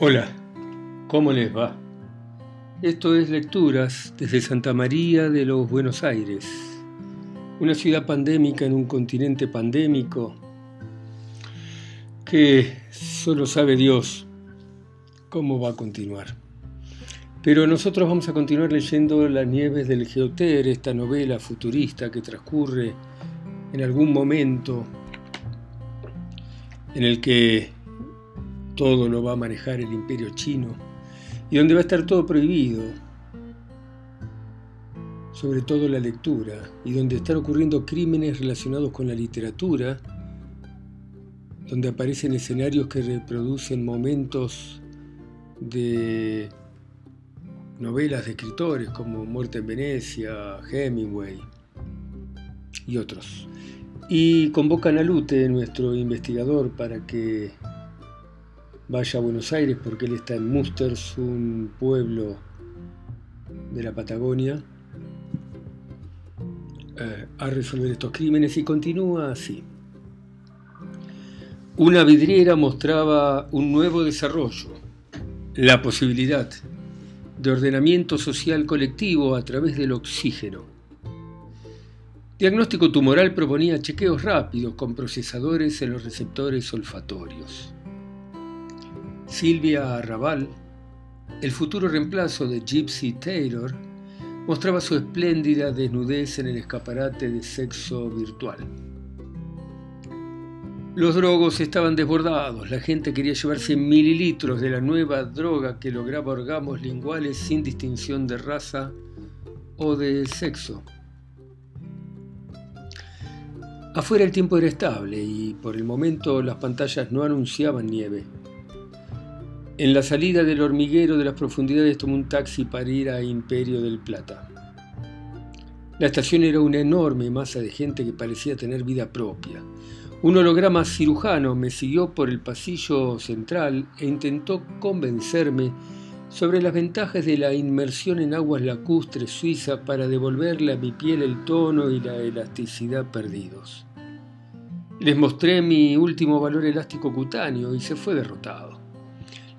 Hola, ¿cómo les va? Esto es Lecturas desde Santa María de los Buenos Aires, una ciudad pandémica en un continente pandémico que solo sabe Dios cómo va a continuar. Pero nosotros vamos a continuar leyendo Las nieves del Geoter, esta novela futurista que transcurre en algún momento en el que todo lo va a manejar el imperio chino y donde va a estar todo prohibido, sobre todo la lectura, y donde están ocurriendo crímenes relacionados con la literatura, donde aparecen escenarios que reproducen momentos de novelas de escritores como Muerte en Venecia, Hemingway y otros. Y convocan a Lute, nuestro investigador, para que vaya a Buenos Aires porque él está en Musters, un pueblo de la Patagonia, eh, a resolver estos crímenes y continúa así. Una vidriera mostraba un nuevo desarrollo, la posibilidad de ordenamiento social colectivo a través del oxígeno. Diagnóstico tumoral proponía chequeos rápidos con procesadores en los receptores olfatorios. Silvia Arrabal, el futuro reemplazo de Gypsy Taylor, mostraba su espléndida desnudez en el escaparate de sexo virtual. Los drogos estaban desbordados, la gente quería llevarse mililitros de la nueva droga que lograba orgamos linguales sin distinción de raza o de sexo. Afuera el tiempo era estable y por el momento las pantallas no anunciaban nieve. En la salida del hormiguero de las profundidades tomó un taxi para ir a Imperio del Plata. La estación era una enorme masa de gente que parecía tener vida propia. Un holograma cirujano me siguió por el pasillo central e intentó convencerme sobre las ventajas de la inmersión en aguas lacustres suizas para devolverle a mi piel el tono y la elasticidad perdidos. Les mostré mi último valor elástico cutáneo y se fue derrotado.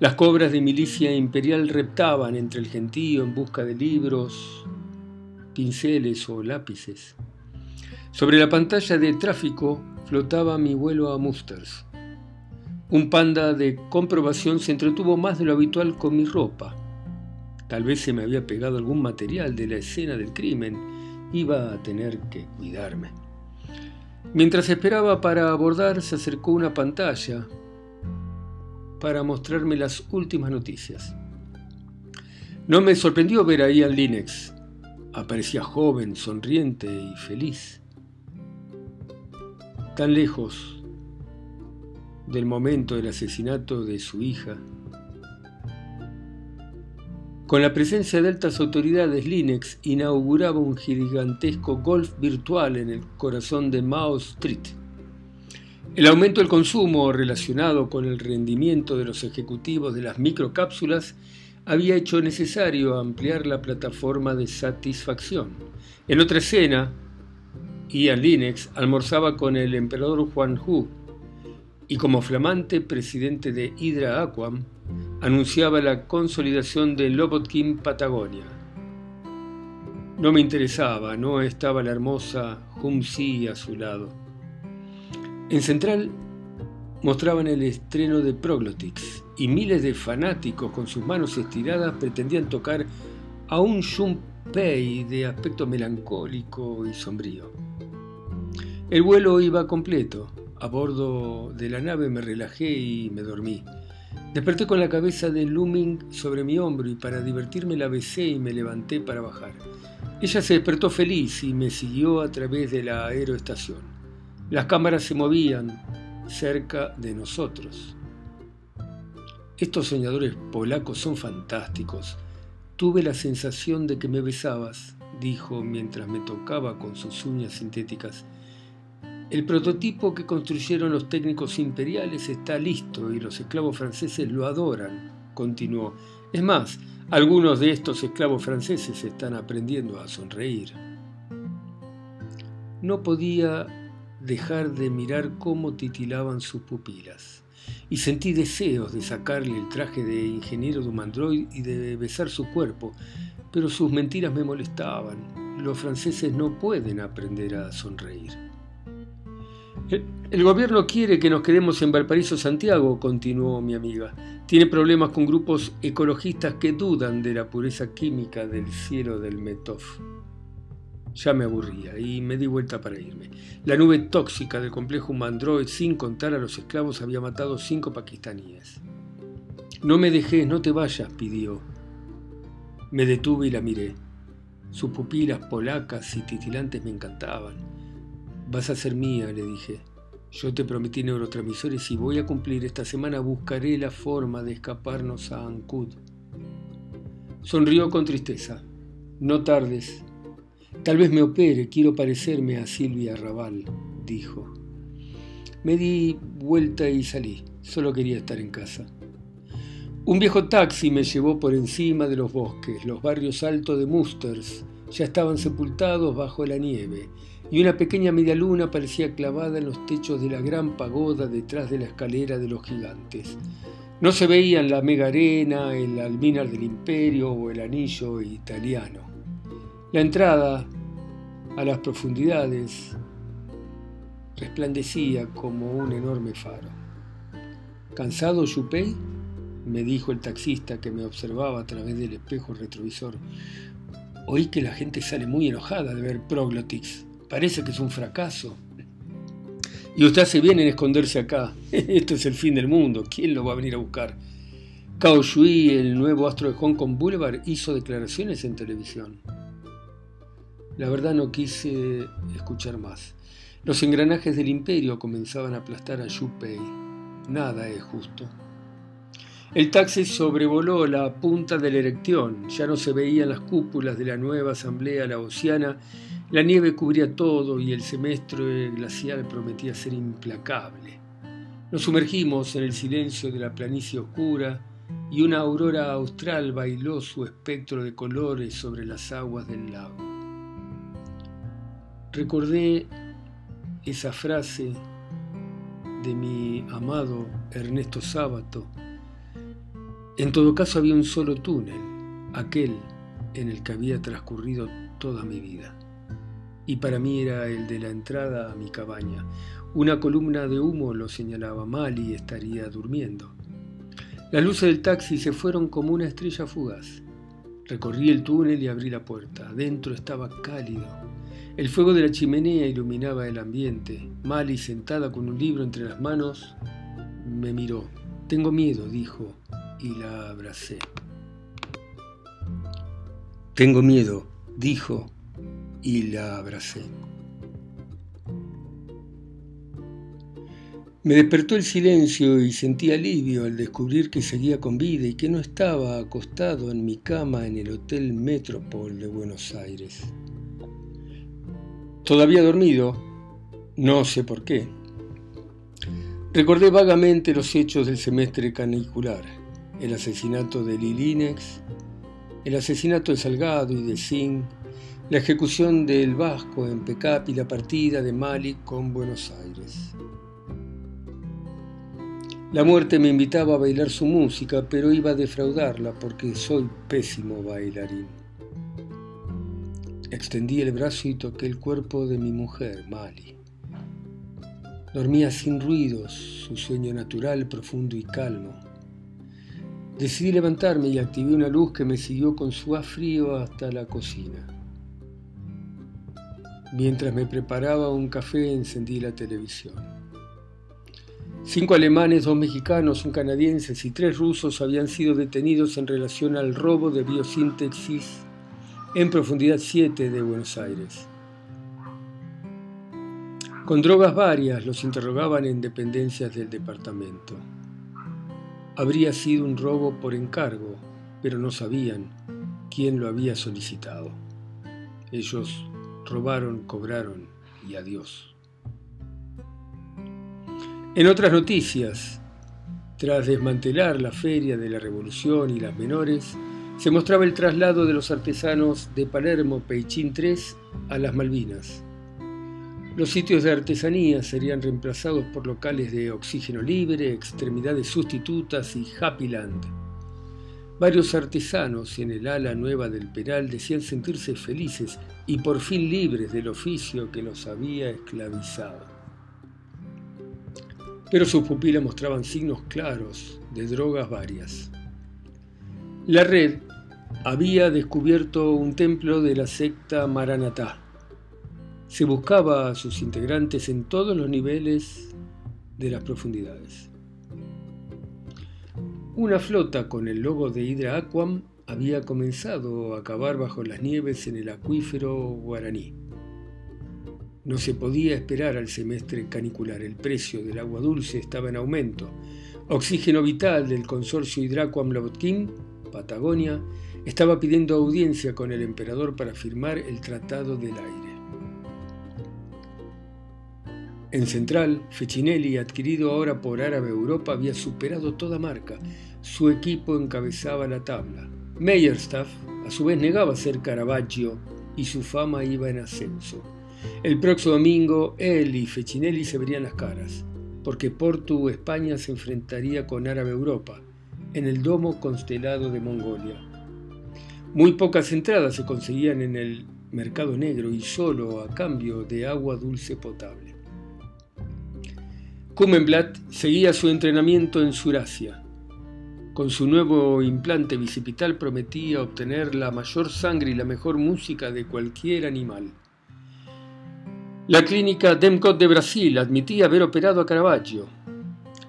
Las cobras de milicia imperial reptaban entre el gentío en busca de libros, pinceles o lápices. Sobre la pantalla de tráfico flotaba mi vuelo a Musters. Un panda de comprobación se entretuvo más de lo habitual con mi ropa. Tal vez se me había pegado algún material de la escena del crimen. Iba a tener que cuidarme. Mientras esperaba para abordar, se acercó una pantalla para mostrarme las últimas noticias. No me sorprendió ver a Ian Linux. Aparecía joven, sonriente y feliz. Tan lejos del momento del asesinato de su hija. Con la presencia de altas autoridades, Linux inauguraba un gigantesco golf virtual en el corazón de Mao Street. El aumento del consumo relacionado con el rendimiento de los ejecutivos de las microcápsulas había hecho necesario ampliar la plataforma de satisfacción. En otra escena, Ian Linux almorzaba con el emperador Juan Hu y como flamante presidente de Hydra Aquam anunciaba la consolidación de Lobotkin Patagonia. No me interesaba, no estaba la hermosa Humsi a su lado. En Central mostraban el estreno de Proglotix y miles de fanáticos con sus manos estiradas pretendían tocar a un Junpei de aspecto melancólico y sombrío. El vuelo iba completo. A bordo de la nave me relajé y me dormí. Desperté con la cabeza de Looming sobre mi hombro y para divertirme la besé y me levanté para bajar. Ella se despertó feliz y me siguió a través de la aeroestación. Las cámaras se movían cerca de nosotros. Estos soñadores polacos son fantásticos. Tuve la sensación de que me besabas, dijo mientras me tocaba con sus uñas sintéticas. El prototipo que construyeron los técnicos imperiales está listo y los esclavos franceses lo adoran, continuó. Es más, algunos de estos esclavos franceses están aprendiendo a sonreír. No podía dejar de mirar cómo titilaban sus pupilas. y sentí deseos de sacarle el traje de ingeniero de un android y de besar su cuerpo, pero sus mentiras me molestaban. Los franceses no pueden aprender a sonreír. El gobierno quiere que nos quedemos en Valparaíso, Santiago, continuó mi amiga. Tiene problemas con grupos ecologistas que dudan de la pureza química del cielo del Metov. Ya me aburría y me di vuelta para irme. La nube tóxica del complejo Mandroid, sin contar a los esclavos, había matado cinco pakistaníes. No me dejes, no te vayas, pidió. Me detuve y la miré. Sus pupilas polacas y titilantes me encantaban. Vas a ser mía, le dije. Yo te prometí neurotransmisores y voy a cumplir. Esta semana buscaré la forma de escaparnos a Ancud. Sonrió con tristeza. No tardes, Tal vez me opere, quiero parecerme a Silvia Raval, dijo. Me di vuelta y salí, solo quería estar en casa. Un viejo taxi me llevó por encima de los bosques, los barrios altos de Musters ya estaban sepultados bajo la nieve, y una pequeña media luna parecía clavada en los techos de la gran pagoda detrás de la escalera de los gigantes. No se veían la mega arena, el alminar del imperio o el anillo italiano. La entrada a las profundidades resplandecía como un enorme faro. ¿Cansado, Yupei? me dijo el taxista que me observaba a través del espejo retrovisor. Oí que la gente sale muy enojada de ver Proglotix. Parece que es un fracaso. Y usted hace bien en esconderse acá. Esto es el fin del mundo. ¿Quién lo va a venir a buscar? Cao Shui, el nuevo astro de Hong Kong Boulevard, hizo declaraciones en televisión. La verdad no quise escuchar más. Los engranajes del imperio comenzaban a aplastar a Pei. Nada es justo. El taxi sobrevoló la punta de la erección. Ya no se veían las cúpulas de la nueva asamblea laosiana. La nieve cubría todo y el semestre glacial prometía ser implacable. Nos sumergimos en el silencio de la planicie oscura y una aurora austral bailó su espectro de colores sobre las aguas del lago. Recordé esa frase de mi amado Ernesto Sábato. En todo caso había un solo túnel, aquel en el que había transcurrido toda mi vida. Y para mí era el de la entrada a mi cabaña. Una columna de humo lo señalaba mal y estaría durmiendo. Las luces del taxi se fueron como una estrella fugaz. Recorrí el túnel y abrí la puerta. Adentro estaba cálido el fuego de la chimenea iluminaba el ambiente. Mali, sentada con un libro entre las manos, me miró. Tengo miedo, dijo, y la abracé. Tengo miedo, dijo, y la abracé. Me despertó el silencio y sentí alivio al descubrir que seguía con vida y que no estaba acostado en mi cama en el Hotel Metropol de Buenos Aires. Todavía dormido, no sé por qué. Recordé vagamente los hechos del semestre canicular, el asesinato de Lilinex, el asesinato de Salgado y de Sin, la ejecución del Vasco en Pecap y la partida de Mali con Buenos Aires. La muerte me invitaba a bailar su música, pero iba a defraudarla porque soy pésimo bailarín. Extendí el brazo y toqué el cuerpo de mi mujer, Mali. Dormía sin ruidos, su sueño natural, profundo y calmo. Decidí levantarme y activé una luz que me siguió con su frío hasta la cocina. Mientras me preparaba un café encendí la televisión. Cinco alemanes, dos mexicanos, un canadiense y tres rusos habían sido detenidos en relación al robo de biosíntesis en profundidad 7 de Buenos Aires. Con drogas varias los interrogaban en dependencias del departamento. Habría sido un robo por encargo, pero no sabían quién lo había solicitado. Ellos robaron, cobraron y adiós. En otras noticias, tras desmantelar la feria de la Revolución y las menores, se mostraba el traslado de los artesanos de Palermo, Peichín III, a las Malvinas. Los sitios de artesanía serían reemplazados por locales de oxígeno libre, extremidades sustitutas y Happy Land. Varios artesanos en el ala nueva del Peral decían sentirse felices y por fin libres del oficio que los había esclavizado. Pero sus pupilas mostraban signos claros de drogas varias. La red había descubierto un templo de la secta Maranatá se buscaba a sus integrantes en todos los niveles de las profundidades. Una flota con el logo de Hydra Aquam había comenzado a cavar bajo las nieves en el acuífero guaraní. No se podía esperar al semestre canicular. El precio del agua dulce estaba en aumento. Oxígeno Vital del consorcio Hidraquam Lobotkin, Patagonia, estaba pidiendo audiencia con el emperador para firmar el Tratado del Aire. En Central, Fecinelli, adquirido ahora por Árabe Europa, había superado toda marca. Su equipo encabezaba la tabla. Meyerstaff, a su vez, negaba ser Caravaggio y su fama iba en ascenso. El próximo domingo, él y Fecinelli se verían las caras, porque Porto, España, se enfrentaría con Árabe Europa, en el domo constelado de Mongolia. Muy pocas entradas se conseguían en el mercado negro y solo a cambio de agua dulce potable. Kumenblatt seguía su entrenamiento en Surasia. Con su nuevo implante bicipital prometía obtener la mayor sangre y la mejor música de cualquier animal. La clínica Demcot de Brasil admitía haber operado a Caravaggio.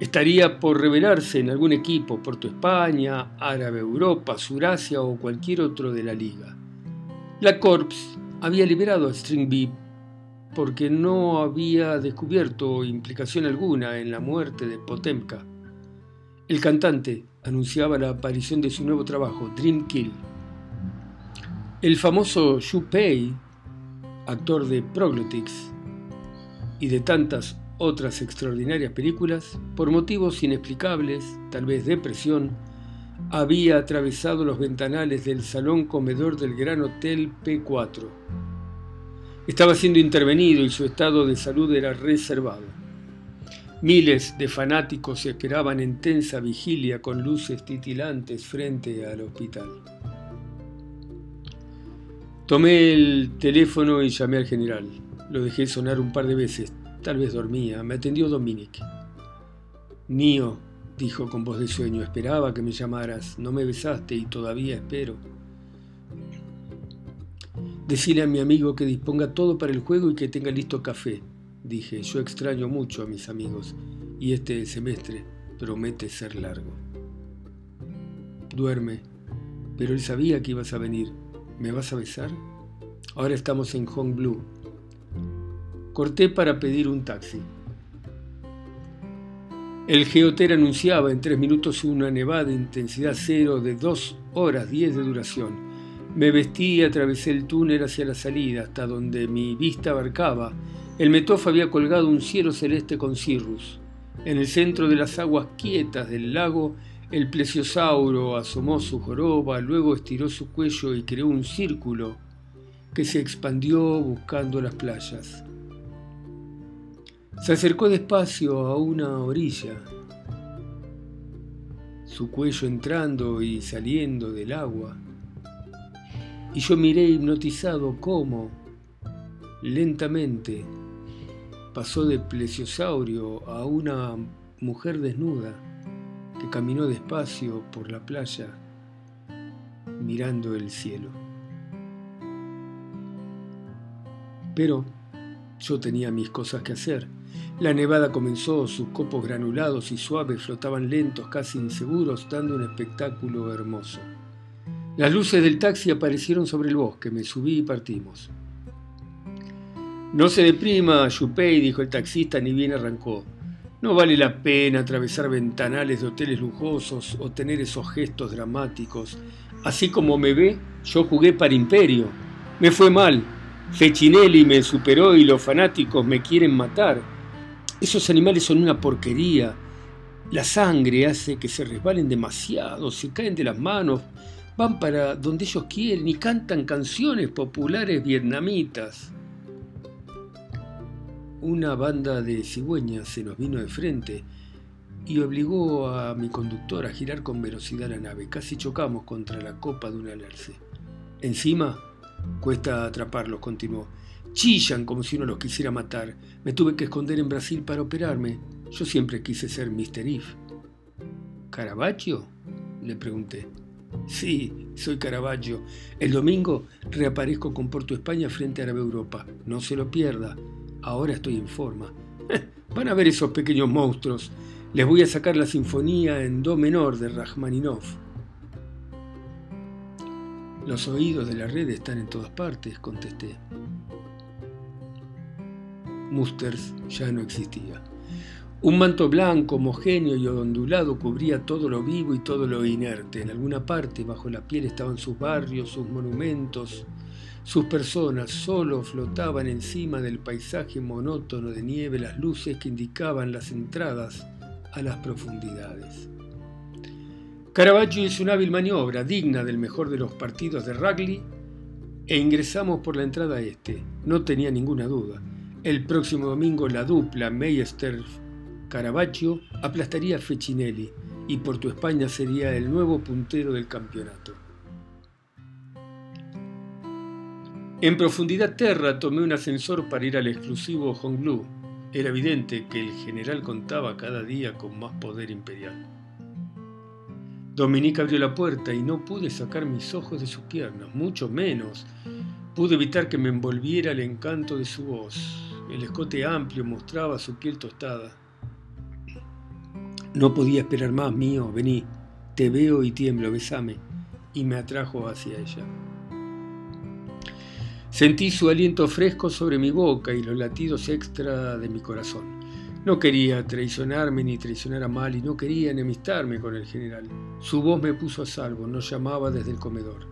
Estaría por revelarse en algún equipo, Porto España, Árabe Europa, Surasia o cualquier otro de la liga. La Corps había liberado a String porque no había descubierto implicación alguna en la muerte de Potemka. El cantante anunciaba la aparición de su nuevo trabajo, Dream Kill. El famoso Xu Pei, actor de Proglotics y de tantas otras extraordinarias películas, por motivos inexplicables, tal vez depresión, había atravesado los ventanales del salón comedor del Gran Hotel P4 estaba siendo intervenido y su estado de salud era reservado. Miles de fanáticos esperaban en tensa vigilia con luces titilantes frente al hospital. Tomé el teléfono y llamé al general. Lo dejé sonar un par de veces. Tal vez dormía. Me atendió Dominic. Mío, dijo con voz de sueño, esperaba que me llamaras. No me besaste y todavía espero. Decirle a mi amigo que disponga todo para el juego y que tenga listo café. Dije, yo extraño mucho a mis amigos y este semestre promete ser largo. Duerme, pero él sabía que ibas a venir. ¿Me vas a besar? Ahora estamos en Hong Blue. Corté para pedir un taxi. El geoter anunciaba en tres minutos una nevada de intensidad cero de dos horas diez de duración me vestí y atravesé el túnel hacia la salida, hasta donde mi vista abarcaba. El Metof había colgado un cielo celeste con cirrus. En el centro de las aguas quietas del lago, el plesiosauro asomó su joroba, luego estiró su cuello y creó un círculo que se expandió buscando las playas. Se acercó despacio a una orilla, su cuello entrando y saliendo del agua y yo miré hipnotizado cómo, lentamente, pasó de plesiosaurio a una mujer desnuda que caminó despacio por la playa mirando el cielo. Pero yo tenía mis cosas que hacer. La nevada comenzó, sus copos granulados y suaves flotaban lentos, casi inseguros, dando un espectáculo hermoso. Las luces del taxi aparecieron sobre el bosque, me subí y partimos. No se deprima, Yupei, dijo el taxista, ni bien arrancó. No vale la pena atravesar ventanales de hoteles lujosos o tener esos gestos dramáticos. Así como me ve, yo jugué para Imperio. Me fue mal. Fechinelli me superó y los fanáticos me quieren matar. Esos animales son una porquería. La sangre hace que se resbalen demasiado, se caen de las manos, van para donde ellos quieren y cantan canciones populares vietnamitas. una banda de cigüeñas se nos vino de frente y obligó a mi conductor a girar con velocidad la nave. Casi chocamos contra la copa de un alerce. Encima, cuesta atraparlos, continuó. Chillan como si uno los quisiera matar. Me tuve que esconder en Brasil para operarme. Yo siempre quise ser Mr. If. ¿Caravaggio? Le pregunté. Sí, soy Caravaggio. El domingo reaparezco con Porto España frente a Árabe Europa. No se lo pierda. Ahora estoy en forma. Van a ver esos pequeños monstruos. Les voy a sacar la sinfonía en do menor de Rachmaninoff. Los oídos de la red están en todas partes, contesté. Musters ya no existía. Un manto blanco, homogéneo y ondulado cubría todo lo vivo y todo lo inerte. En alguna parte, bajo la piel, estaban sus barrios, sus monumentos, sus personas. Solo flotaban encima del paisaje monótono de nieve las luces que indicaban las entradas a las profundidades. Caravaggio hizo una hábil maniobra, digna del mejor de los partidos de rugby, e ingresamos por la entrada este. No tenía ninguna duda. El próximo domingo la dupla Meister Caravaggio aplastaría a Fecinelli y Porto España sería el nuevo puntero del campeonato. En profundidad terra tomé un ascensor para ir al exclusivo Honglou. Era evidente que el general contaba cada día con más poder imperial. Dominique abrió la puerta y no pude sacar mis ojos de sus piernas, mucho menos pude evitar que me envolviera el encanto de su voz. El escote amplio mostraba su piel tostada. No podía esperar más, mío, vení, te veo y tiemblo, besame, y me atrajo hacia ella. Sentí su aliento fresco sobre mi boca y los latidos extra de mi corazón. No quería traicionarme ni traicionar a Mal y no quería enemistarme con el general. Su voz me puso a salvo, nos llamaba desde el comedor.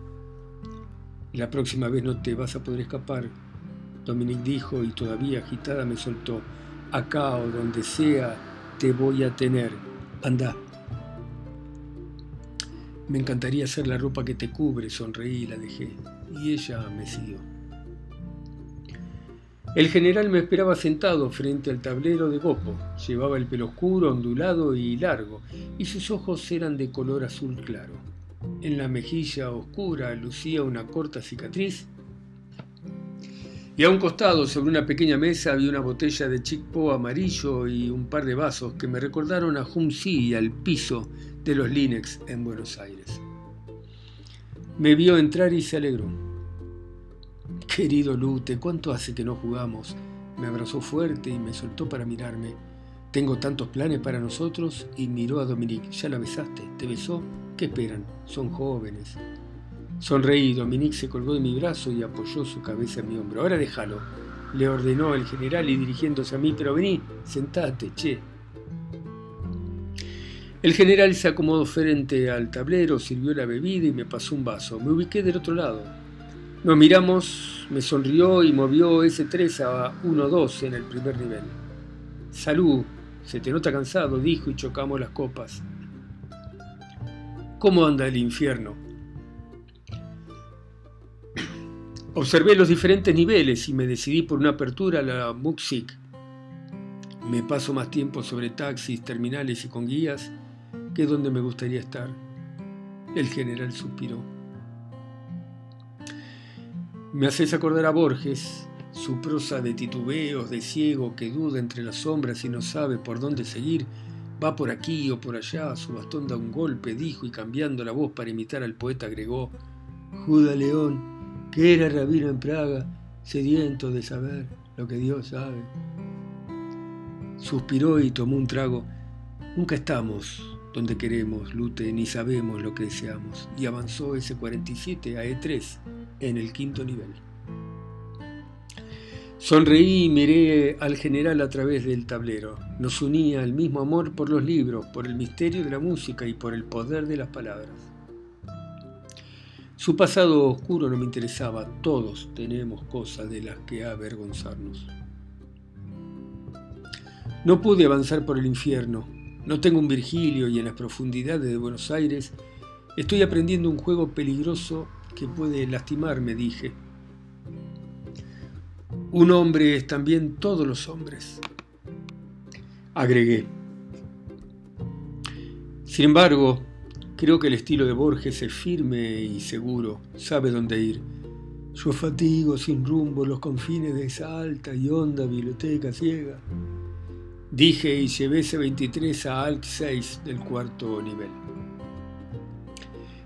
La próxima vez no te vas a poder escapar, Dominique dijo y todavía agitada me soltó. Acá o donde sea te voy a tener. Anda. Me encantaría hacer la ropa que te cubre, sonreí y la dejé. Y ella me siguió. El general me esperaba sentado frente al tablero de gopo. Llevaba el pelo oscuro, ondulado y largo, y sus ojos eran de color azul claro. En la mejilla oscura lucía una corta cicatriz y a un costado, sobre una pequeña mesa, había una botella de chickpo amarillo y un par de vasos que me recordaron a Si y al piso de los Linex en Buenos Aires. Me vio entrar y se alegró. Querido Lute, ¿cuánto hace que no jugamos? Me abrazó fuerte y me soltó para mirarme. Tengo tantos planes para nosotros y miró a Dominique. ¿Ya la besaste? ¿Te besó? ¿Qué esperan? Son jóvenes. Sonreí, Dominique se colgó de mi brazo y apoyó su cabeza en mi hombro. Ahora déjalo, le ordenó el general y dirigiéndose a mí, pero vení, sentate, che. El general se acomodó frente al tablero, sirvió la bebida y me pasó un vaso. Me ubiqué del otro lado. Nos miramos, me sonrió y movió ese 3 a 1-2 en el primer nivel. Salud, se te nota cansado, dijo y chocamos las copas. ¿Cómo anda el infierno? Observé los diferentes niveles y me decidí por una apertura a la Muxik. Me paso más tiempo sobre taxis, terminales y con guías que donde me gustaría estar. El general suspiró. Me haces acordar a Borges, su prosa de titubeos, de ciego que duda entre las sombras y no sabe por dónde seguir, va por aquí o por allá, su bastón da un golpe, dijo y cambiando la voz para imitar al poeta agregó, Juda León, que era rabino en Praga, sediento de saber lo que Dios sabe. Suspiró y tomó un trago. Nunca estamos donde queremos, Lute, ni sabemos lo que deseamos. Y avanzó ese 47 a E3 en el quinto nivel. Sonreí y miré al general a través del tablero. Nos unía el mismo amor por los libros, por el misterio de la música y por el poder de las palabras. Su pasado oscuro no me interesaba, todos tenemos cosas de las que avergonzarnos. No pude avanzar por el infierno, no tengo un Virgilio y en las profundidades de Buenos Aires estoy aprendiendo un juego peligroso que puede lastimarme, dije. Un hombre es también todos los hombres. Agregué. Sin embargo, creo que el estilo de Borges es firme y seguro, sabe dónde ir. Yo fatigo sin rumbo los confines de esa alta y honda biblioteca ciega. Dije y llevé ese 23 a Alt 6 del cuarto nivel.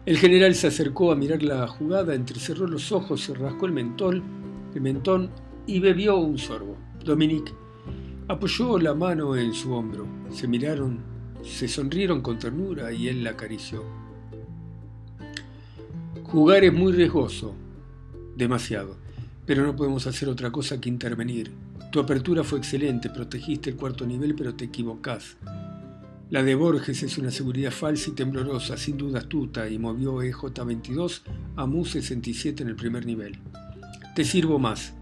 El general se acercó a mirar la jugada, entrecerró los ojos, se rascó el mentón, el mentón y bebió un sorbo. Dominique apoyó la mano en su hombro. Se miraron, se sonrieron con ternura y él la acarició. Jugar es muy riesgoso, demasiado, pero no podemos hacer otra cosa que intervenir. Tu apertura fue excelente, protegiste el cuarto nivel, pero te equivocás. La de Borges es una seguridad falsa y temblorosa, sin duda astuta, y movió EJ-22 a MU-67 en el primer nivel. Te sirvo más.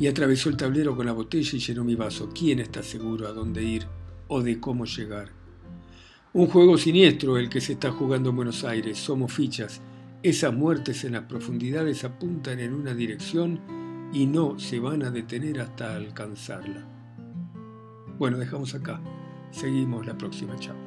Y atravesó el tablero con la botella y llenó mi vaso. ¿Quién está seguro a dónde ir o de cómo llegar? Un juego siniestro el que se está jugando en Buenos Aires. Somos fichas. Esas muertes en las profundidades apuntan en una dirección y no se van a detener hasta alcanzarla. Bueno, dejamos acá. Seguimos la próxima. Chao.